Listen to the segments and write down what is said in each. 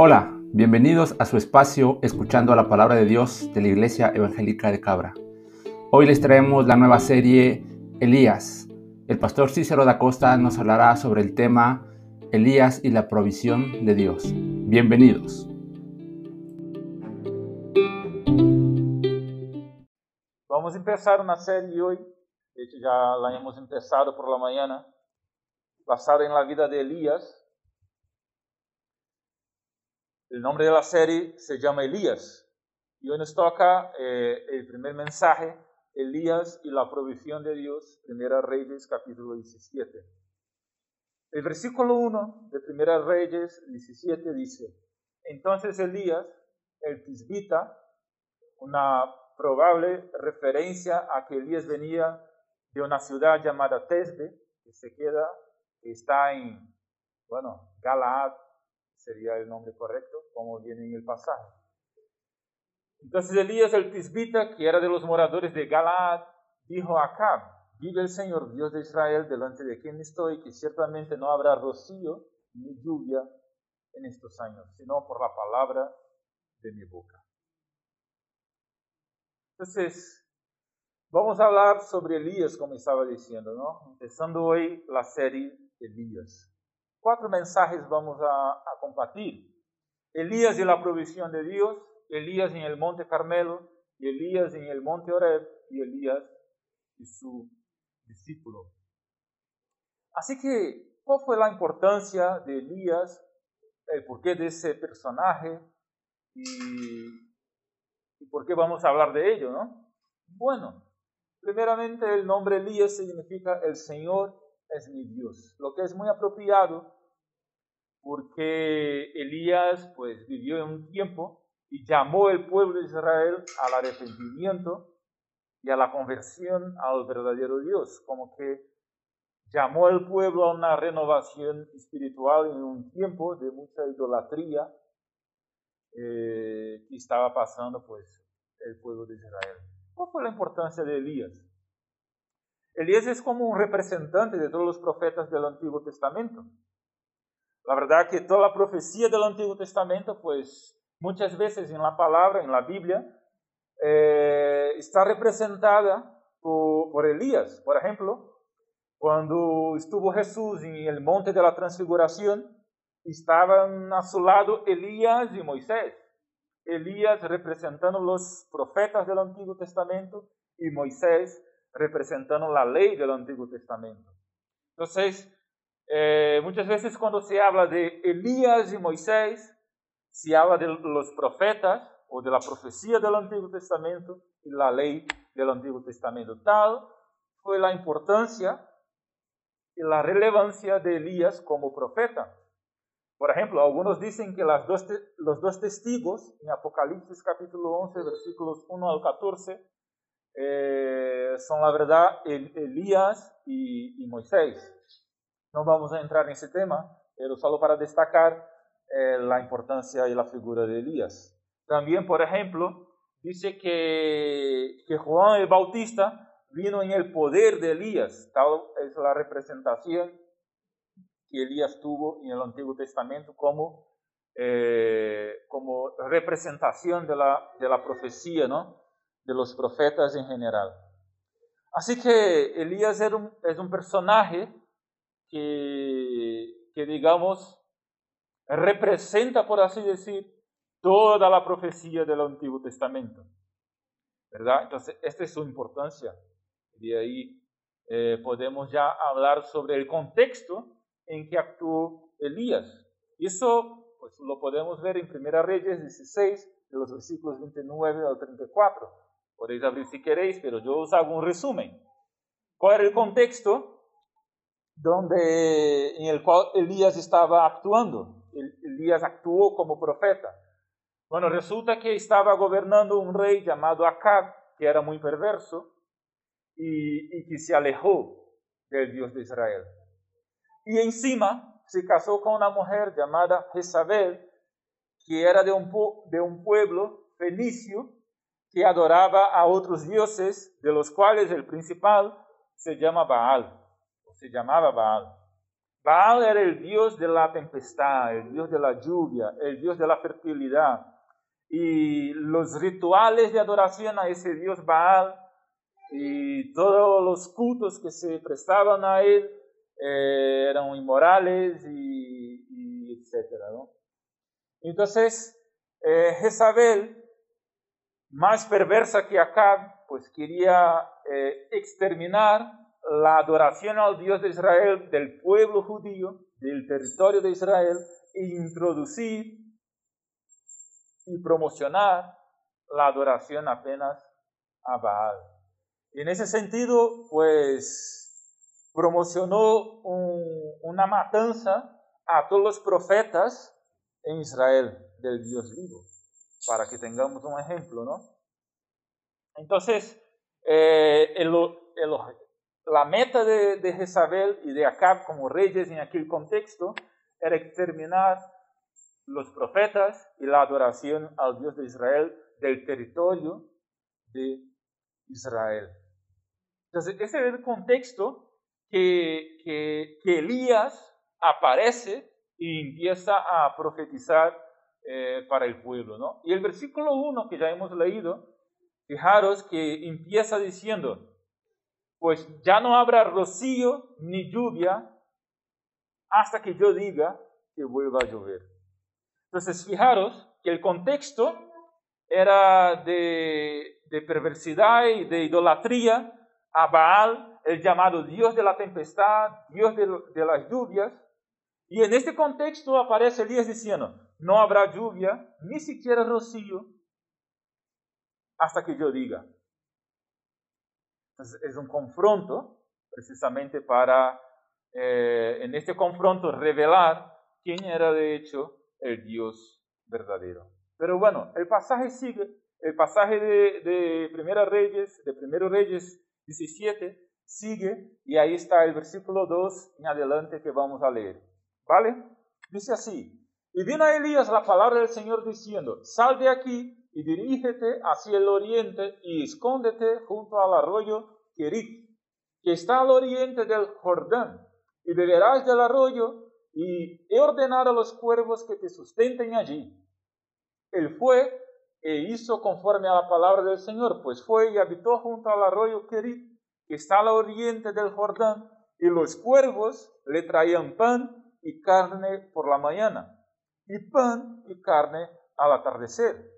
Hola, bienvenidos a su espacio escuchando la palabra de Dios de la Iglesia Evangélica de Cabra. Hoy les traemos la nueva serie Elías. El pastor Cícero da Costa nos hablará sobre el tema Elías y la provisión de Dios. Bienvenidos. Vamos a empezar una serie hoy, de hecho ya la hemos empezado por la mañana, basada en la vida de Elías. El nombre de la serie se llama Elías. Y hoy nos toca eh, el primer mensaje, Elías y la provisión de Dios, Primera Reyes, capítulo 17. El versículo 1 de Primera Reyes 17 dice, entonces Elías, el tisbita, una probable referencia a que Elías venía de una ciudad llamada Tesbe, que se queda, que está en, bueno, Galaad, sería el nombre correcto, como viene en el pasaje. Entonces Elías el tisbita, que era de los moradores de Galaad, dijo a Acab, vive el Señor Dios de Israel delante de quien estoy, que ciertamente no habrá rocío ni lluvia en estos años, sino por la palabra de mi boca. Entonces, vamos a hablar sobre Elías, como estaba diciendo, ¿no? Empezando hoy la serie Elías. Cuatro mensajes vamos a, a compartir. Elías y la provisión de Dios, Elías en el monte Carmelo, Elías en el monte Oreb y Elías y su discípulo. Así que, ¿cuál fue la importancia de Elías, el porqué de ese personaje y, y por qué vamos a hablar de ello, no? Bueno, primeramente el nombre Elías significa el Señor es mi Dios, lo que es muy apropiado porque Elías pues vivió en un tiempo y llamó al pueblo de Israel al arrepentimiento y a la conversión al verdadero Dios, como que llamó al pueblo a una renovación espiritual en un tiempo de mucha idolatría eh, que estaba pasando pues el pueblo de Israel. ¿Cuál fue la importancia de Elías? Elías es como un representante de todos los profetas del Antiguo Testamento. La verdad que toda la profecía del Antiguo Testamento, pues muchas veces en la palabra, en la Biblia, eh, está representada por, por, Elías. Por ejemplo, cuando estuvo Jesús en el monte de la transfiguración, estaban a su lado Elías y Moisés. Elías representando los profetas del Antiguo Testamento y Moisés representando la ley del Antiguo Testamento. Entonces, eh, muchas veces cuando se habla de Elías y Moisés, se habla de los profetas o de la profecía del Antiguo Testamento y la ley del Antiguo Testamento. Tal fue la importancia y la relevancia de Elías como profeta. Por ejemplo, algunos dicen que los dos testigos en Apocalipsis capítulo 11, versículos 1 al 14, eh, son la verdad el, Elías y, y, Moisés. No vamos a entrar en ese tema, pero solo para destacar eh, la importancia y la figura de Elías. También, por ejemplo, dice que, que Juan el Bautista vino en el poder de Elías, tal es la representación que Elías tuvo en el Antiguo Testamento como, eh, como representación de la, de la profecía, ¿no? De los profetas en general. Así que Elías era un, es un personaje que, que, digamos, representa, por así decir, toda la profecía del Antiguo Testamento. ¿Verdad? Entonces, esta es su importancia. Y ahí eh, podemos ya hablar sobre el contexto en que actuó Elías. Eso pues, lo podemos ver en Primera Reyes 16, de los versículos 29 al 34. Podéis abrir si queréis, pero yo os hago un resumen. ¿Cuál era el contexto donde, en el cual Elías estaba actuando? Elías actuó como profeta. Bueno, resulta que estaba gobernando un rey llamado Acab, que era muy perverso y, y que se alejó del Dios de Israel. Y encima se casó con una mujer llamada Jezabel, que era de un, de un pueblo fenicio que adoraba a otros dioses, de los cuales el principal se llama Baal, o se llamaba Baal. Baal era el dios de la tempestad, el dios de la lluvia, el dios de la fertilidad. Y los rituales de adoración a ese dios Baal y todos los cultos que se prestaban a él eh, eran inmorales y, y etcétera, ¿no? Entonces, eh, Jezabel, más perversa que Acab, pues quería eh, exterminar la adoración al Dios de Israel del pueblo judío, del territorio de Israel, e introducir y promocionar la adoración apenas a Baal. En ese sentido, pues promocionó una matanza a todos los profetas en Israel del Dios vivo, para que tengamos un ejemplo, ¿no? Entonces, eh, la meta de, Jezabel y de Acab como reyes en aquel contexto era exterminar los profetas y la adoración al Dios de Israel del territorio de Israel. Entonces, ese es el contexto que, que Elías aparece y empieza a profetizar eh, para el pueblo. ¿no? Y el versículo 1 que ya hemos leído, fijaros que empieza diciendo, pues ya no habrá rocío ni lluvia hasta que yo diga que vuelva a llover. Entonces, fijaros que el contexto era de, de perversidad y de idolatría a Baal, el llamado Dios de la tempestad, Dios de, de las lluvias, y en este contexto aparece Elías diciendo, no habrá lluvia, ni siquiera rocío, hasta que yo diga. Es un confronto precisamente para, eh, en este confronto, revelar quién era de hecho el Dios verdadero. Pero bueno, el pasaje sigue, el pasaje de, de Primera Reyes, de Primero Reyes 17, sigue y ahí está el versículo 2 en adelante que vamos a leer. ¿Vale? Dice así, y vino a Elías la palabra del Señor diciendo, sal de aquí y dirígete hacia el oriente y escóndete junto al arroyo Kerit, que está al oriente del Jordán, y beberás del arroyo, y he ordenado a los cuervos que te sustenten allí. Él fue e hizo conforme a la palabra del Señor, pues fue y habitó junto al arroyo Kerit, que está al oriente del Jordán, y los cuervos le traían pan y carne por la mañana, y pan y carne al atardecer,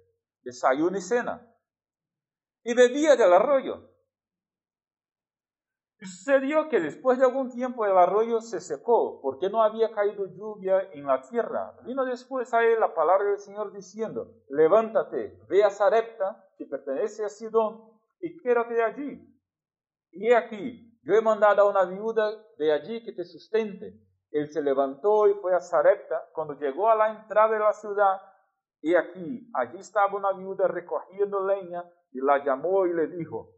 desayuno y cena, y bebía del arroyo. Y sucedió que después de algún tiempo el arroyo se secó, porque no había caído lluvia en la tierra. Vino después a él la palabra del Señor diciendo, levántate, ve a Sarepta, que pertenece a Sidón, y quédate allí. Y he aquí, yo he mandado a una viuda de allí que te sustente. Él se levantó y fue a Sarepta. Cuando llegó a la entrada de la ciudad, y aquí, allí estaba una viuda recogiendo leña, y la llamó y le dijo,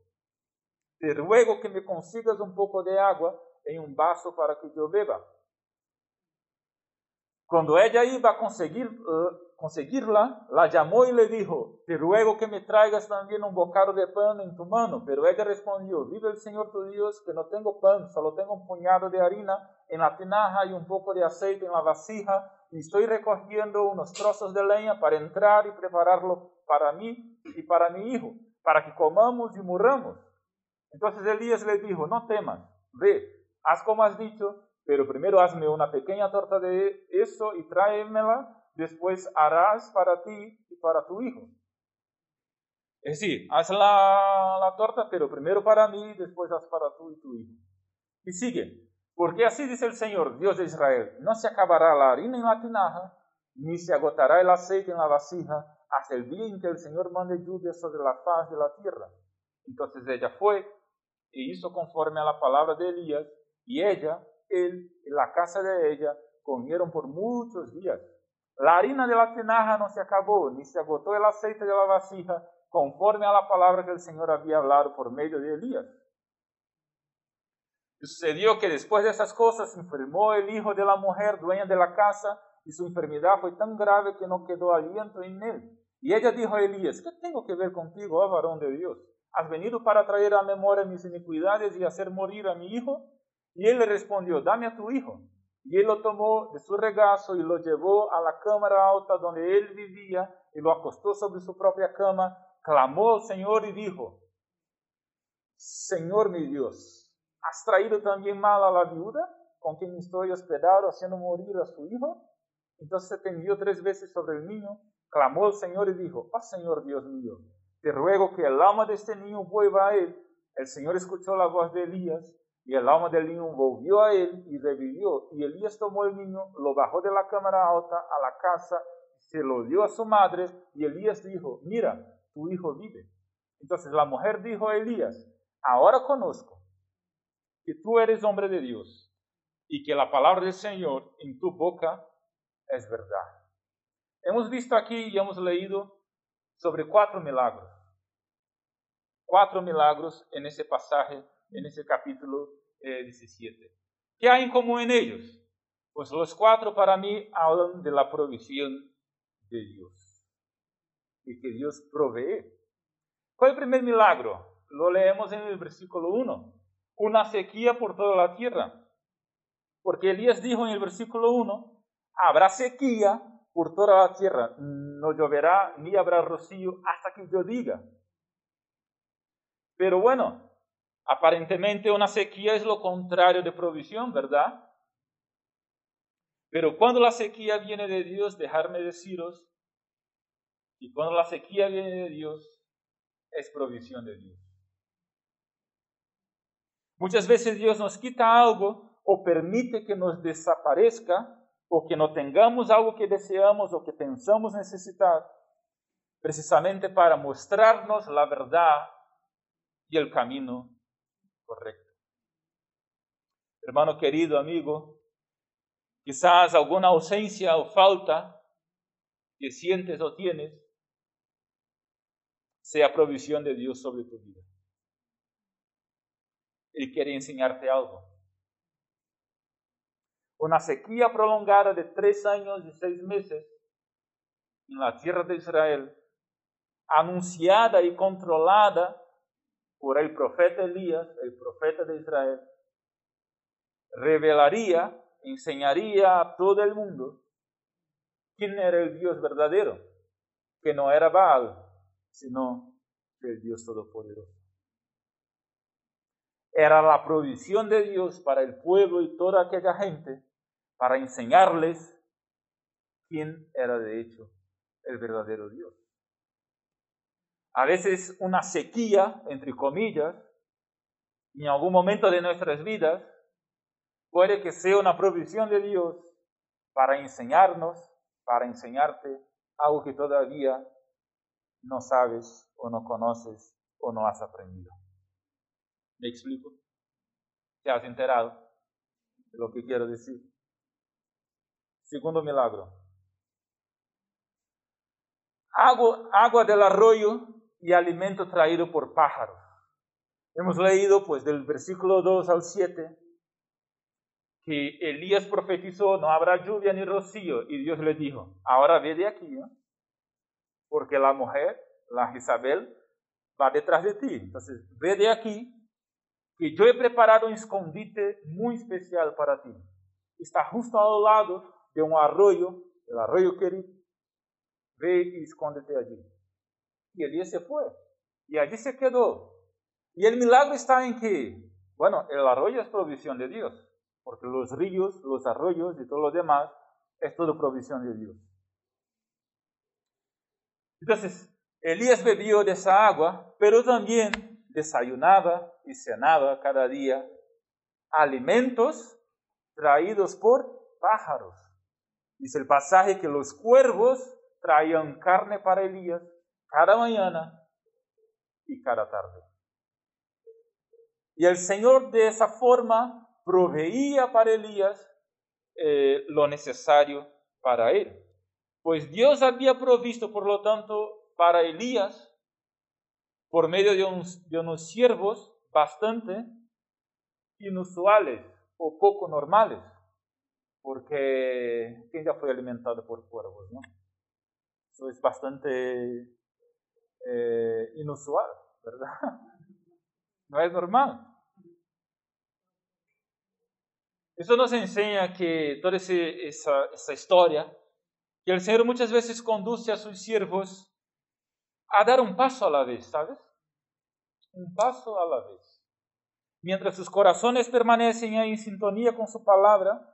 te ruego que me consigas un poco de agua en un vaso para que yo beba. Cuando ella iba a conseguir, uh, conseguirla, la llamó y le dijo, te ruego que me traigas también un bocado de pan en tu mano. Pero ella respondió, vive el Señor tu Dios, que no tengo pan, solo tengo un puñado de harina en la tinaja y un poco de aceite en la vasija, y estoy recogiendo unos trozos de leña para entrar y prepararlo para mí y para mi hijo, para que comamos y muramos. Entonces Elías le dijo, no temas, ve, haz como has dicho, pero primero hazme una pequeña torta de eso y tráemela después harás para ti y para tu hijo. Es decir, haz la, la torta, pero primero para mí, después haz para tú y tu hijo. Y sigue, porque así dice el Señor, Dios de Israel, no se acabará la harina en la tinaja, ni se agotará el aceite en la vasija, hasta el día en que el Señor mande lluvia sobre la faz de la tierra. Entonces ella fue e hizo conforme a la palabra de Elías, y ella, él y la casa de ella comieron por muchos días. La harina de la tinaja no se acabó, ni se agotó el aceite de la vasija, conforme a la palabra que el Señor había hablado por medio de Elías. Y sucedió que después de esas cosas enfermó el hijo de la mujer, dueña de la casa, y su enfermedad fue tan grave que no quedó aliento en él. Y ella dijo a Elías, ¿qué tengo que ver contigo, oh varón de Dios? ¿Has venido para traer a memoria mis iniquidades y hacer morir a mi hijo? Y él le respondió, dame a tu hijo. Y él lo tomó de su regazo y lo llevó a la cámara alta donde él vivía y lo acostó sobre su propia cama, clamó al Señor y dijo, Señor mi Dios, ¿has traído también mal a la viuda con quien estoy hospedado haciendo morir a su hijo? Entonces se tendió tres veces sobre el niño, clamó al Señor y dijo, oh Señor Dios mío, te ruego que el alma de este niño vuelva a él. El Señor escuchó la voz de Elías y el alma del niño volvió a él y revivió. Y Elías tomó el niño, lo bajó de la cámara alta a la casa, se lo dio a su madre y Elías dijo, mira, tu hijo vive. Entonces la mujer dijo a Elías, ahora conozco que tú eres hombre de Dios y que la palabra del Señor en tu boca es verdad. Hemos visto aquí y hemos leído sobre cuatro milagros. Cuatro milagros en ese pasaje, en ese capítulo 17. Eh, ¿Qué hay en común en ellos? Pues los cuatro para mí hablan de la provisión de Dios y que Dios provee. ¿Cuál es el primer milagro? Lo leemos en el versículo 1. Una sequía por toda la tierra. Porque Elías dijo en el versículo 1, habrá sequía por toda la tierra, no lloverá ni habrá rocío hasta que yo diga. Pero bueno, aparentemente una sequía es lo contrario de provisión, ¿verdad? Pero cuando la sequía viene de Dios, dejarme deciros, y cuando la sequía viene de Dios, es provisión de Dios. Muchas veces Dios nos quita algo o permite que nos desaparezca o que no tengamos algo que deseamos o que pensamos necesitar, precisamente para mostrarnos la verdad y el camino correcto. Hermano querido, amigo, quizás alguna ausencia o falta que sientes o tienes sea provisión de Dios sobre tu vida. Él quiere enseñarte algo una sequía prolongada de tres años y seis meses en la tierra de Israel, anunciada y controlada por el profeta Elías, el profeta de Israel, revelaría, enseñaría a todo el mundo quién era el Dios verdadero, que no era Baal, sino el Dios Todopoderoso. Era la provisión de Dios para el pueblo y toda aquella gente para enseñarles quién era de hecho el verdadero Dios. A veces una sequía, entre comillas, en algún momento de nuestras vidas, puede que sea una provisión de Dios para enseñarnos, para enseñarte algo que todavía no sabes o no conoces o no has aprendido. ¿Me explico? ¿Te has enterado de lo que quiero decir? Segundo milagro. Agua, agua del arroyo y alimento traído por pájaros. Hemos leído pues del versículo 2 al 7 que Elías profetizó, no habrá lluvia ni rocío, y Dios le dijo, ahora ve de aquí, porque la mujer, la Isabel, va detrás de ti. Entonces, ve de aquí, que yo he preparado un escondite muy especial para ti. Está justo al lado de un arroyo, el arroyo querido, ve y escóndete allí. Y Elías se fue. Y allí se quedó. Y el milagro está en que, bueno, el arroyo es provisión de Dios, porque los ríos, los arroyos y todo lo demás es todo provisión de Dios. Entonces, Elías bebió de esa agua, pero también desayunaba y cenaba cada día alimentos traídos por pájaros. Dice el pasaje que los cuervos traían carne para Elías cada mañana y cada tarde. Y el Señor de esa forma proveía para Elías eh, lo necesario para él. Pues Dios había provisto, por lo tanto, para Elías, por medio de, de unos siervos bastante inusuales o poco normales porque ¿quién ya fue alimentado por cuervos? ¿no? Eso es bastante eh, inusual, ¿verdad? No es normal. Eso nos enseña que toda esa, esa historia, que el Señor muchas veces conduce a sus siervos a dar un paso a la vez, ¿sabes? Un paso a la vez. Mientras sus corazones permanecen en sintonía con su palabra,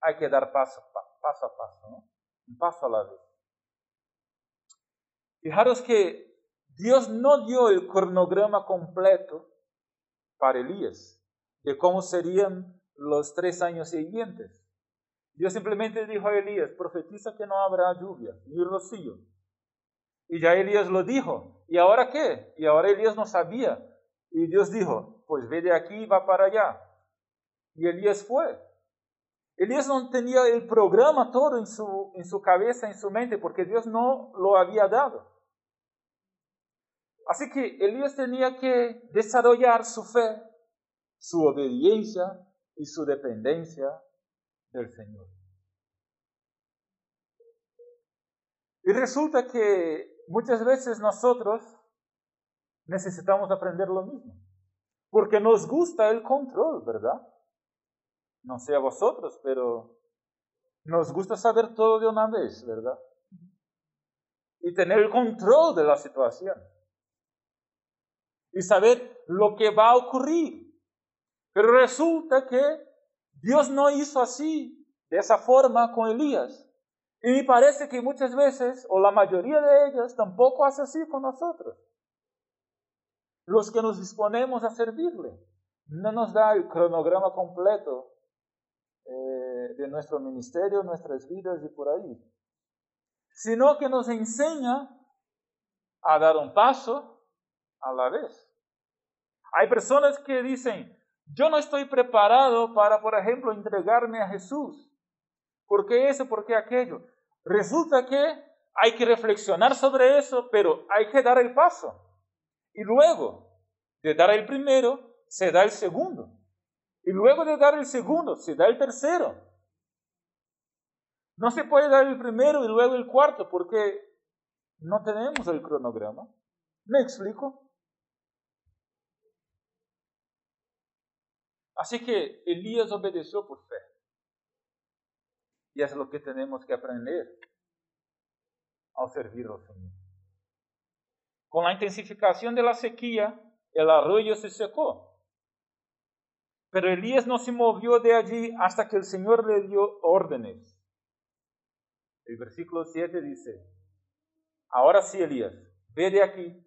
hay que dar paso, paso a paso, ¿no? un paso a la vez. Fijaros que Dios no dio el cronograma completo para Elías de cómo serían los tres años siguientes. Dios simplemente dijo a Elías, profetiza que no habrá lluvia ni rocío. Y ya Elías lo dijo. ¿Y ahora qué? Y ahora Elías no sabía. Y Dios dijo, pues ve de aquí y va para allá. Y Elías fue. Elías no tenía el programa todo en su, en su cabeza, en su mente, porque Dios no lo había dado. Así que Elías tenía que desarrollar su fe, su obediencia y su dependencia del Señor. Y resulta que muchas veces nosotros necesitamos aprender lo mismo, porque nos gusta el control, ¿verdad? No sé a vosotros, pero nos gusta saber todo de una vez, ¿verdad? Y tener el control de la situación. Y saber lo que va a ocurrir. Pero resulta que Dios no hizo así, de esa forma con Elías. Y me parece que muchas veces, o la mayoría de ellas, tampoco hace así con nosotros. Los que nos disponemos a servirle. No nos da el cronograma completo eh, de nuestro ministerio, nuestras vidas y por ahí. Sino que nos enseña a dar un paso a la vez. Hay personas que dicen, yo no estoy preparado para, por ejemplo, entregarme a Jesús. ¿Por qué eso? ¿Por qué aquello? Resulta que hay que reflexionar sobre eso, pero hay que dar el paso. Y luego de dar el primero, se da el segundo. Y luego de dar el segundo, se da el tercero. No se puede dar el primero y luego el cuarto porque no tenemos el cronograma. ¿Me explico? Así que Elías obedeció por fe. Y es lo que tenemos que aprender al servir al Señor. Con la intensificación de la sequía, el arroyo se secó. Pero Elías no se movió de allí hasta que el Señor le dio órdenes. El versículo 7 dice, ahora sí, Elías, ve de aquí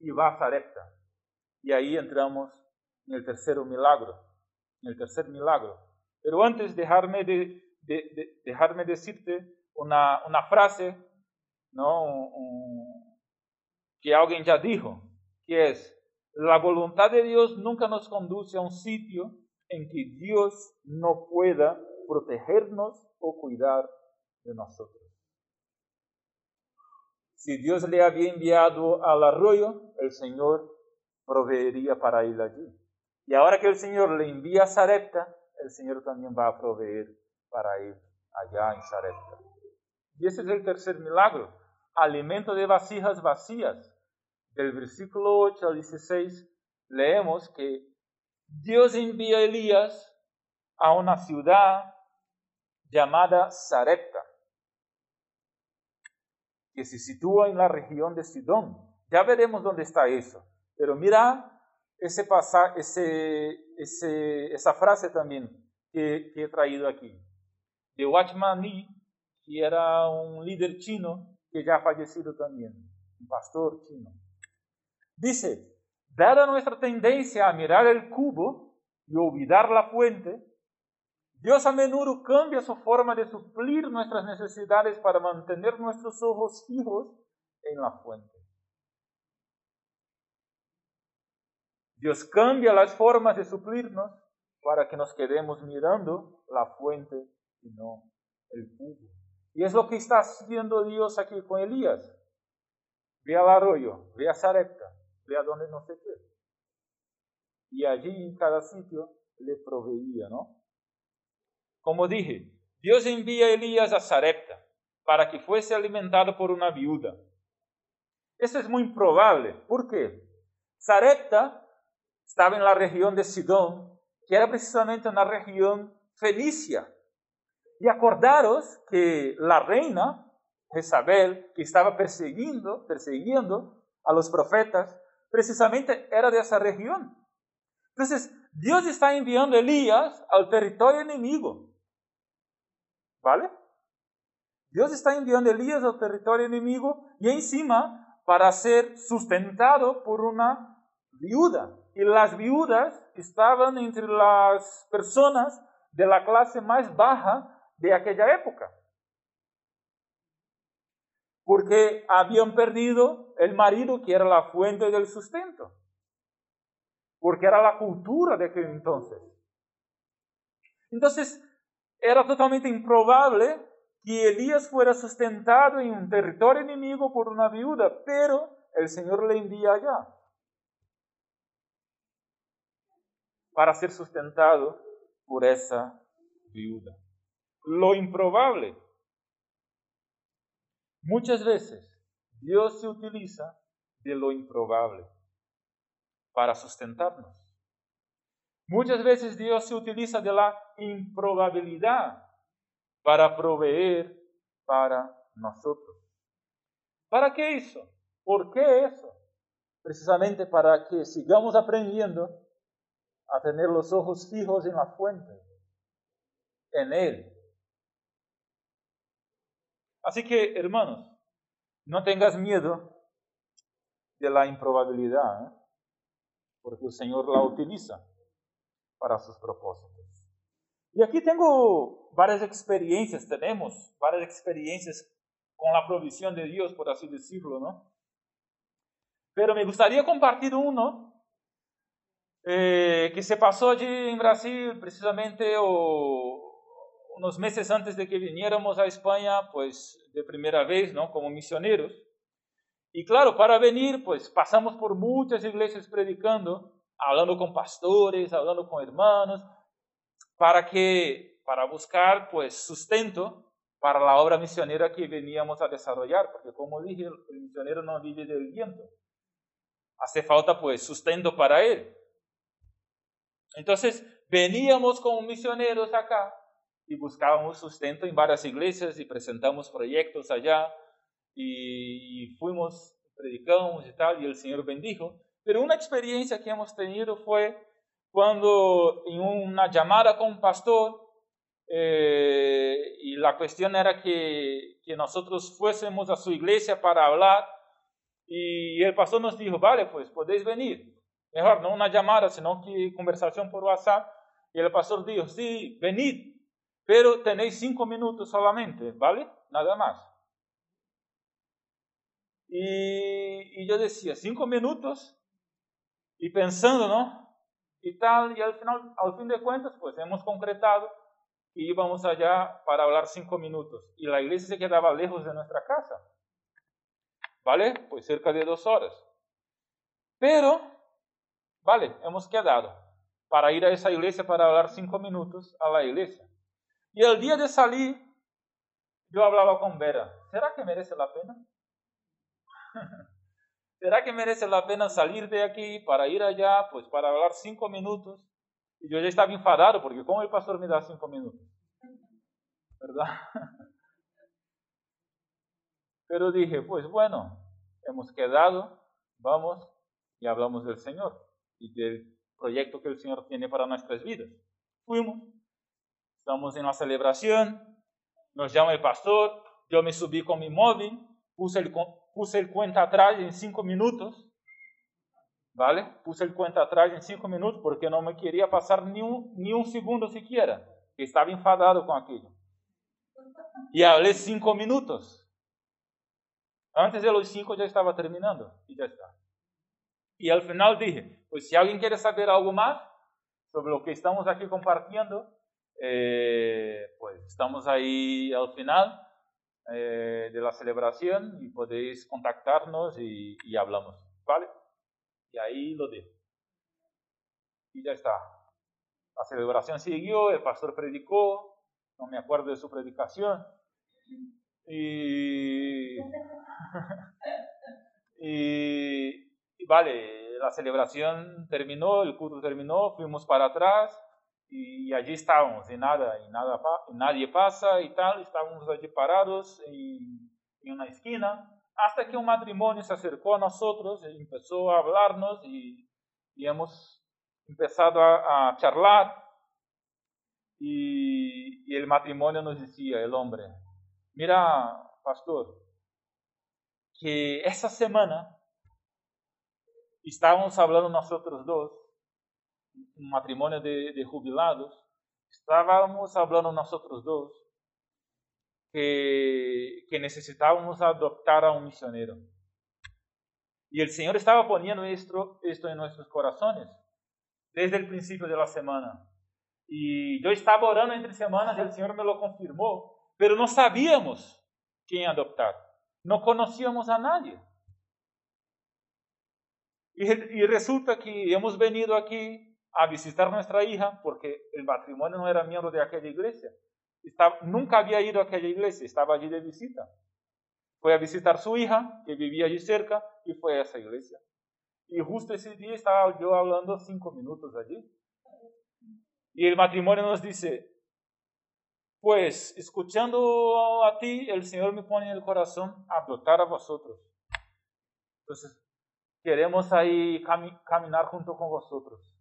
y va a Zarepta. Y ahí entramos en el tercer milagro, en el tercer milagro. Pero antes dejarme de, dejarme decirte una, una frase, ¿no? que alguien ya dijo, que es, la voluntad de Dios nunca nos conduce a un sitio en que Dios no pueda protegernos o cuidar de nosotros. Si Dios le había enviado al arroyo, el Señor proveería para ir allí. Y ahora que el Señor le envía a Sarepta, el Señor también va a proveer para ir allá en Sarepta. Y ese es el tercer milagro, alimento de vasijas vacías. Del versículo 8 al 16 leemos que Dios envía a Elías a una ciudad llamada Sarepta, que se sitúa en la región de Sidón. Ya veremos dónde está eso. Pero mira ese pasaje, ese, esa frase también que, he traído aquí. De Watchman Nee, que era un líder chino que ya ha fallecido también, un pastor chino. Dice, dada nuestra tendencia a mirar el cubo y olvidar la fuente, Dios a menudo cambia su forma de suplir nuestras necesidades para mantener nuestros ojos fijos en la fuente. Dios cambia las formas de suplirnos para que nos quedemos mirando la fuente y no el cubo. Y es lo que está haciendo Dios aquí con Elías. Ve al arroyo, ve a Sarepta, a no se qué. Y allí en cada sitio le proveía, ¿no? Como dije, Dios envía a Elías a Sarepta para que fuese alimentado por una viuda. Eso es muy probable. ¿Por qué? Sarepta estaba en la región de Sidón, que era precisamente una región fenicia. Y acordaros que la reina Jezabel, que estaba persiguiendo, persiguiendo a los profetas, precisamente era de esa región. Entonces, Dios está enviando a Elías al territorio enemigo. ¿Vale? Dios está enviando a Elías al territorio enemigo y encima para ser sustentado por una viuda. Y las viudas estaban entre las personas de la clase más baja de aquella época. Porque habían perdido el marido que era la fuente del sustento. Porque era la cultura de aquel entonces. Entonces, era totalmente improbable que Elías fuera sustentado en un territorio enemigo por una viuda, pero el Señor le envía allá para ser sustentado por esa viuda. Lo improbable. Muchas veces Dios se utiliza de lo improbable para sustentarnos. Muchas veces Dios se utiliza de la improbabilidad para proveer para nosotros. ¿Para qué eso? ¿Por qué eso? Precisamente para que sigamos aprendiendo a tener los ojos fijos en la fuente, en Él. Así que, hermanos, no tengas miedo de la improbabilidad, ¿eh? porque el Señor la utiliza para sus propósitos. Y aquí tengo varias experiencias, tenemos varias experiencias con la provisión de Dios, por así decirlo, ¿no? Pero me gustaría compartir uno eh, que se pasó allí en Brasil precisamente unos meses antes de que viniéramos a España, pues de primera vez, ¿no? Como misioneros. Y claro, para venir, pues pasamos por muchas iglesias predicando, hablando con pastores, hablando con hermanos, para que, para buscar, pues, sustento para la obra misionera que veníamos a desarrollar, porque como dije, el misionero no vive del viento. Hace falta, pues, sustento para él. Entonces, veníamos como misioneros acá y buscábamos sustento en varias iglesias y presentamos proyectos allá y, fuimos, predicamos y tal, y el Señor bendijo. Pero una experiencia que hemos tenido fue cuando en una llamada con un pastor, eh, y la cuestión era que, que nosotros fuésemos a su iglesia para hablar, y el pastor nos dijo, vale, pues podéis venir. Mejor, no una llamada, sino que conversación por WhatsApp. Y el pastor dijo, sí, venid, pero tenéis cinco minutos solamente, ¿vale? Nada más. Y, y yo decía, cinco minutos, y pensando, ¿no? Y tal, y al final, al fin de cuentas, pues hemos concretado y íbamos allá para hablar cinco minutos. Y la iglesia se quedaba lejos de nuestra casa. ¿Vale? Pues cerca de dos horas. Pero Vale, hemos quedado para ir a esa iglesia para hablar cinco minutos a la iglesia. Y el día de salir, yo hablaba con Vera, ¿será que merece la pena? ¿Será que merece la pena salir de aquí para ir allá, pues para hablar cinco minutos? Y yo ya estaba enfadado porque ¿cómo el pastor me da cinco minutos? ¿Verdad? Pero dije, pues bueno, hemos quedado, vamos y hablamos del Señor y del proyecto que el Señor tiene para nuestras vidas. Fuimos, estamos en una celebración, nos llama el pastor, yo me subí con mi móvil, puse el, puse el cuenta atrás en cinco minutos, ¿vale? Puse el cuenta atrás en cinco minutos porque no me quería pasar ni un, ni un segundo siquiera, que estaba enfadado con aquello. Y hablé cinco minutos. Antes de los cinco ya estaba terminando y ya está. Y al final dije, pues si alguien quiere saber algo más sobre lo que estamos aquí compartiendo, eh, pues estamos ahí al final eh, de la celebración y podéis contactarnos y, y, hablamos, ¿vale? Y ahí lo dejo. Y ya está. La celebración siguió, el pastor predicó, no me acuerdo de su predicación. Y, y vale, la celebración terminó, el culto terminó, fuimos para atrás y allí estábamos, y nada, y nada, y nadie pasa y tal, estábamos allí parados en, en, una esquina, hasta que un matrimonio se acercó a nosotros y empezó a hablarnos y, y hemos empezado a, a charlar. Y, y el matrimonio nos decía, el hombre, mira, pastor, que esa semana estábamos hablando nosotros dos un matrimonio de, de jubilados, estábamos hablando nosotros dos que, que necesitábamos adoptar a un misionero. Y el Señor estaba poniendo esto, esto en nuestros corazones desde el principio de la semana. Y yo estaba orando entre semanas y el Señor me lo confirmó, pero no sabíamos quién adoptar. No conocíamos a nadie. Y, y resulta que hemos venido aquí a visitar nuestra hija porque el matrimonio no era miembro de aquella iglesia. Estaba, nunca había ido a aquella iglesia, estaba allí de visita. Fue a visitar su hija, que vivía allí cerca, y fue a esa iglesia. Y justo ese día estaba yo hablando cinco minutos allí. Y el matrimonio nos dice, pues escuchando a ti, el Señor me pone en el corazón a adoptar a vosotros. Entonces, queremos ahí caminar junto con vosotros.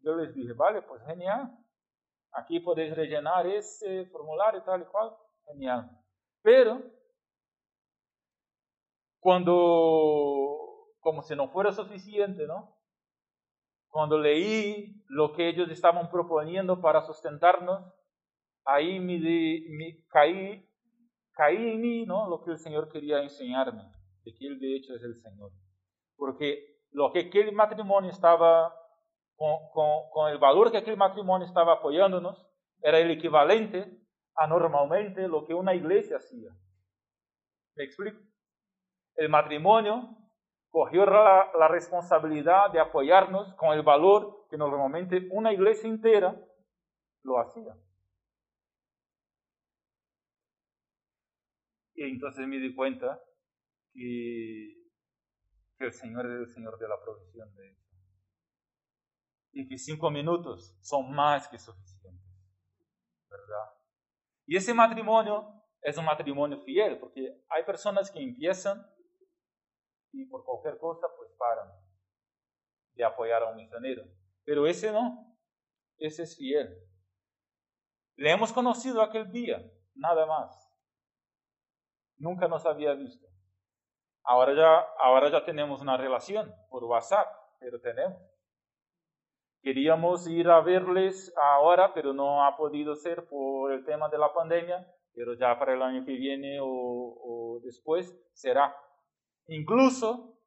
Yo les dije, vale, pues genial. Aquí podéis rellenar ese formulario tal y cual. Genial. Pero, cuando, como si no fuera suficiente, ¿no? Cuando leí lo que ellos estaban proponiendo para sustentarnos, ahí me, me caí, caí en mí, ¿no? Lo que el Señor quería enseñarme, de que Él de hecho es el Señor. Porque lo que aquel matrimonio estaba con, con, con el valor que aquel matrimonio estaba apoyándonos, era el equivalente a normalmente lo que una iglesia hacía. ¿Me explico? El matrimonio cogió la, la, responsabilidad de apoyarnos con el valor que normalmente una iglesia entera lo hacía. Y entonces me di cuenta que, que el Señor es el Señor de la provisión de y que cinco minutos son más que suficientes, ¿verdad? Y ese matrimonio es un matrimonio fiel, porque hay personas que empiezan y por cualquier cosa pues paran de apoyar a un misionero, pero ese no, ese es fiel. Le hemos conocido aquel día, nada más. Nunca nos había visto. Ahora ya, ahora ya tenemos una relación por WhatsApp, pero tenemos. Queríamos ir a verles ahora, pero no ha podido ser por el tema de la pandemia, pero ya para el año que viene o, o después será. Incluso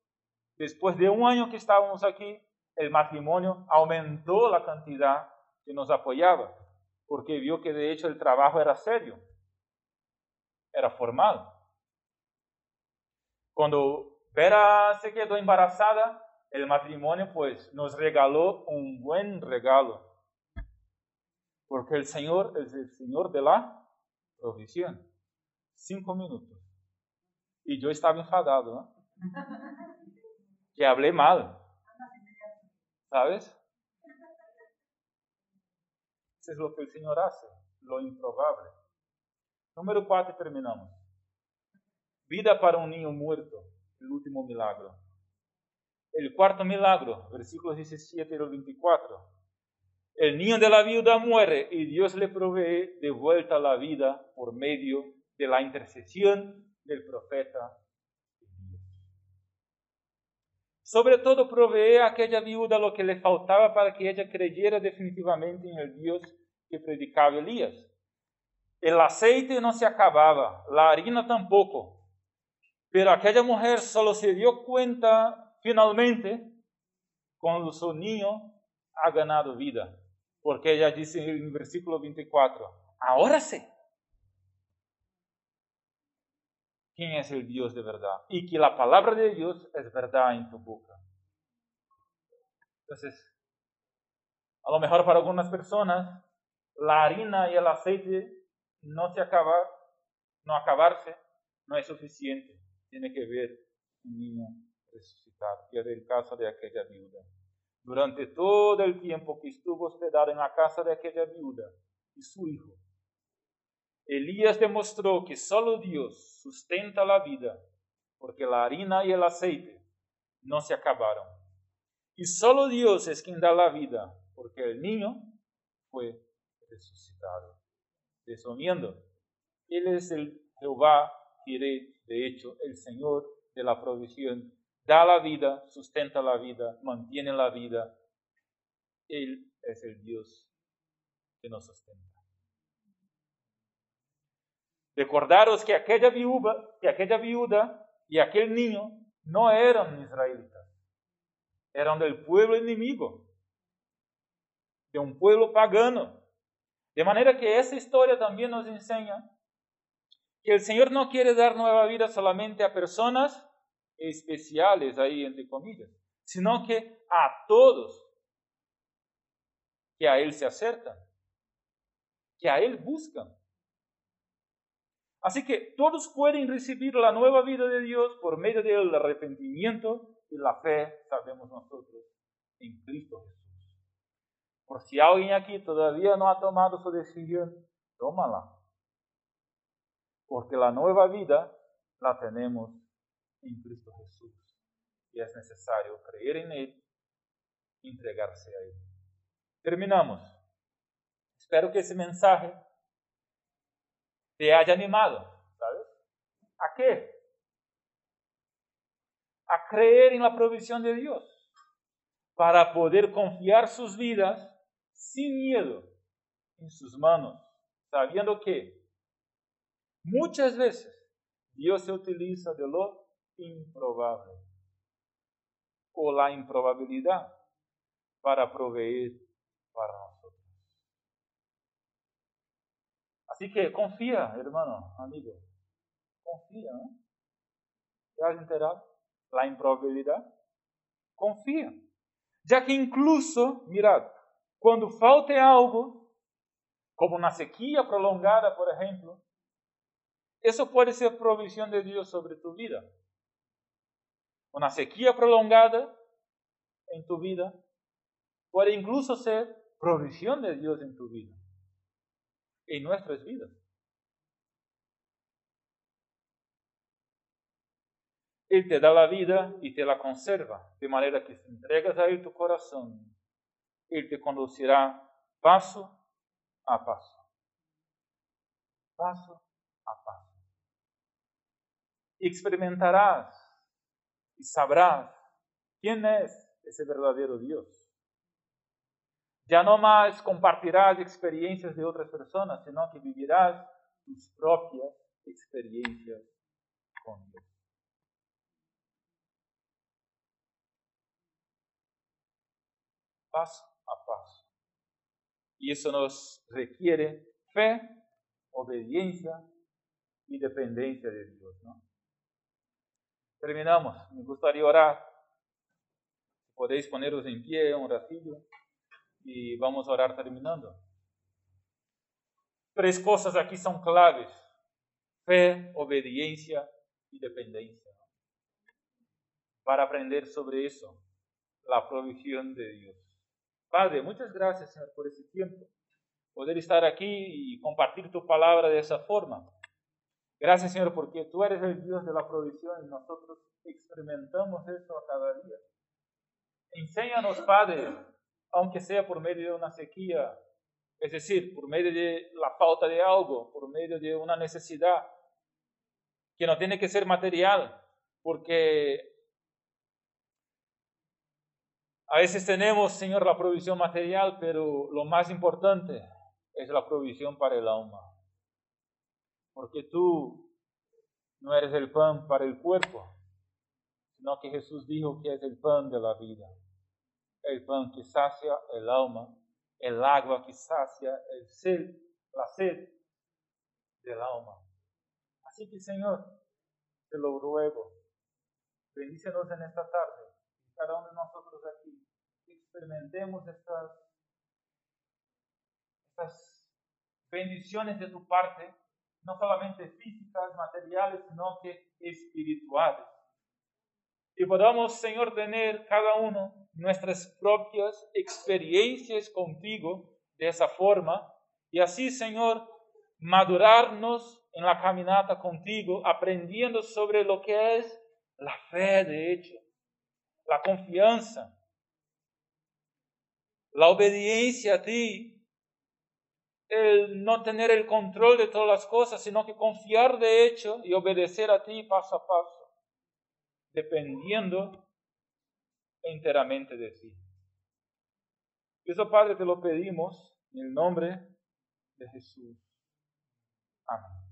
después de un año que estábamos aquí, el matrimonio aumentó la cantidad que nos apoyaba, porque vio que de hecho el trabajo era serio, era formal. Cuando Vera se quedó embarazada, el matrimonio pues nos regaló un buen regalo. Porque el Señor es el Señor de la provisión. Cinco minutos. Y yo estaba enfadado, ¿no? Que hablé mal. ¿Sabes? Eso es lo que el Señor hace, lo improbable. Número cuatro, terminamos. Vida para un niño muerto, el último milagro. El cuarto milagro, versículos 17 al 24. El niño de la viuda muere y Dios le provee de vuelta la vida por medio de la intercesión del profeta. Sobre todo provee a aquella viuda lo que le faltaba para que ella creyera definitivamente en el Dios que predicaba Elías. El aceite no se acababa, la harina tampoco. Pero aquella mujer solo se dio cuenta finalmente, cuando su niño ha ganado vida. Porque ella dice en el versículo 24, ahora sé quién es el Dios de verdad y que la palabra de Dios es verdad en tu boca. Entonces, a lo mejor para algunas personas, la harina y el aceite no se acaba, no acabarse, no es suficiente. Tiene que ver un niño resucitar, que era el caso de aquella viuda. durante todo el tiempo que estuvo hospedado en la casa de aquella viuda y su hijo. Elías demostró que solo Dios sustenta la vida, porque la harina y el aceite no se acabaron. Y solo Dios es quien da la vida, porque el niño fue resucitado. Resumiendo, Él es el Jehová Jireh, de hecho, el Señor de la provisión, da la vida, sustenta la vida, mantiene la vida. Él es el Dios que nos sustenta. Recordaros que aquella viuda, que aquella viuda y aquel niño no eran israelitas, eran del pueblo enemigo, de un pueblo pagano. De manera que esa historia también nos enseña que el Señor no quiere dar nueva vida solamente a personas especiales, ahí entre comillas, sino que a todos que a Él se acercan, que a Él buscan. Así que todos pueden recibir la nueva vida de Dios por medio del arrepentimiento y la fe, sabemos nosotros, en Cristo Jesús. Por si alguien aquí todavía no ha tomado su decisión, tómala. Porque la nueva vida la tenemos en Cristo Jesús. Y es necesario creer en Él, entregarse a Él. Terminamos. Espero que ese mensaje te haya animado, ¿sabes? ¿A qué? A creer en la provisión de Dios, para poder confiar sus vidas sin miedo en sus manos, sabiendo que muchas veces Dios se utiliza de lo improbable o la improbabilidad para proveer para nosotros. Así que confía, hermano, amigo. Confía, ¿no? ¿Te has enterado? La improbabilidad. Confía. Ya que incluso, mirad, cuando falte algo, como una sequía prolongada, por ejemplo, eso puede ser provisión de Dios sobre tu vida. Una sequía prolongada en tu vida puede incluso ser provisión de Dios en tu vida en nuestras vidas. Él te da la vida y te la conserva, de manera que si entregas a Él tu corazón, Él te conducirá paso a paso. Paso a paso. Experimentarás y sabrás quién es ese verdadero Dios. Ya no más compartirás experiencias de otras personas, sino que vivirás tus propias experiencias con Dios. Paso a paso. Y eso nos requiere fe, obediencia y dependencia de Dios. ¿no? Terminamos. Me gustaría orar. Podéis poneros en pie un ratillo y vamos a orar terminando. Tres cosas aquí son claves: fe, obediencia y dependencia. Para aprender sobre eso, la provisión de Dios. Padre, muchas gracias, Señor, por ese tiempo. Poder estar aquí y compartir tu palabra de esa forma. Gracias, Señor, porque tú eres el Dios de la provisión y nosotros experimentamos eso cada día. Enséñanos, Padre, aunque sea por medio de una sequía, es decir, por medio de la falta de algo, por medio de una necesidad, que no tiene que ser material, porque a veces tenemos, Señor, la provisión material, pero lo más importante es la provisión para el alma. Porque tú no eres el pan para el cuerpo, sino que Jesús dijo que es el pan de la vida el pan que sacia el alma, el agua que sacia el sed, la sed del alma. Así que Señor, te lo ruego, bendícenos en esta tarde, cada uno de nosotros aquí experimentemos estas bendiciones de tu parte, no solamente físicas, materiales, sino que espirituales. Y podamos, Señor, tener cada uno nuestras propias experiencias contigo de esa forma y así, Señor, madurarnos en la caminata contigo, aprendiendo sobre lo que es la fe, de hecho, la confianza, la obediencia a ti, el no tener el control de todas las cosas, sino que confiar de hecho y obedecer a ti paso a paso, dependiendo enteramente de ti. Eso, Padre, te lo pedimos en el nombre de Jesús. Amén.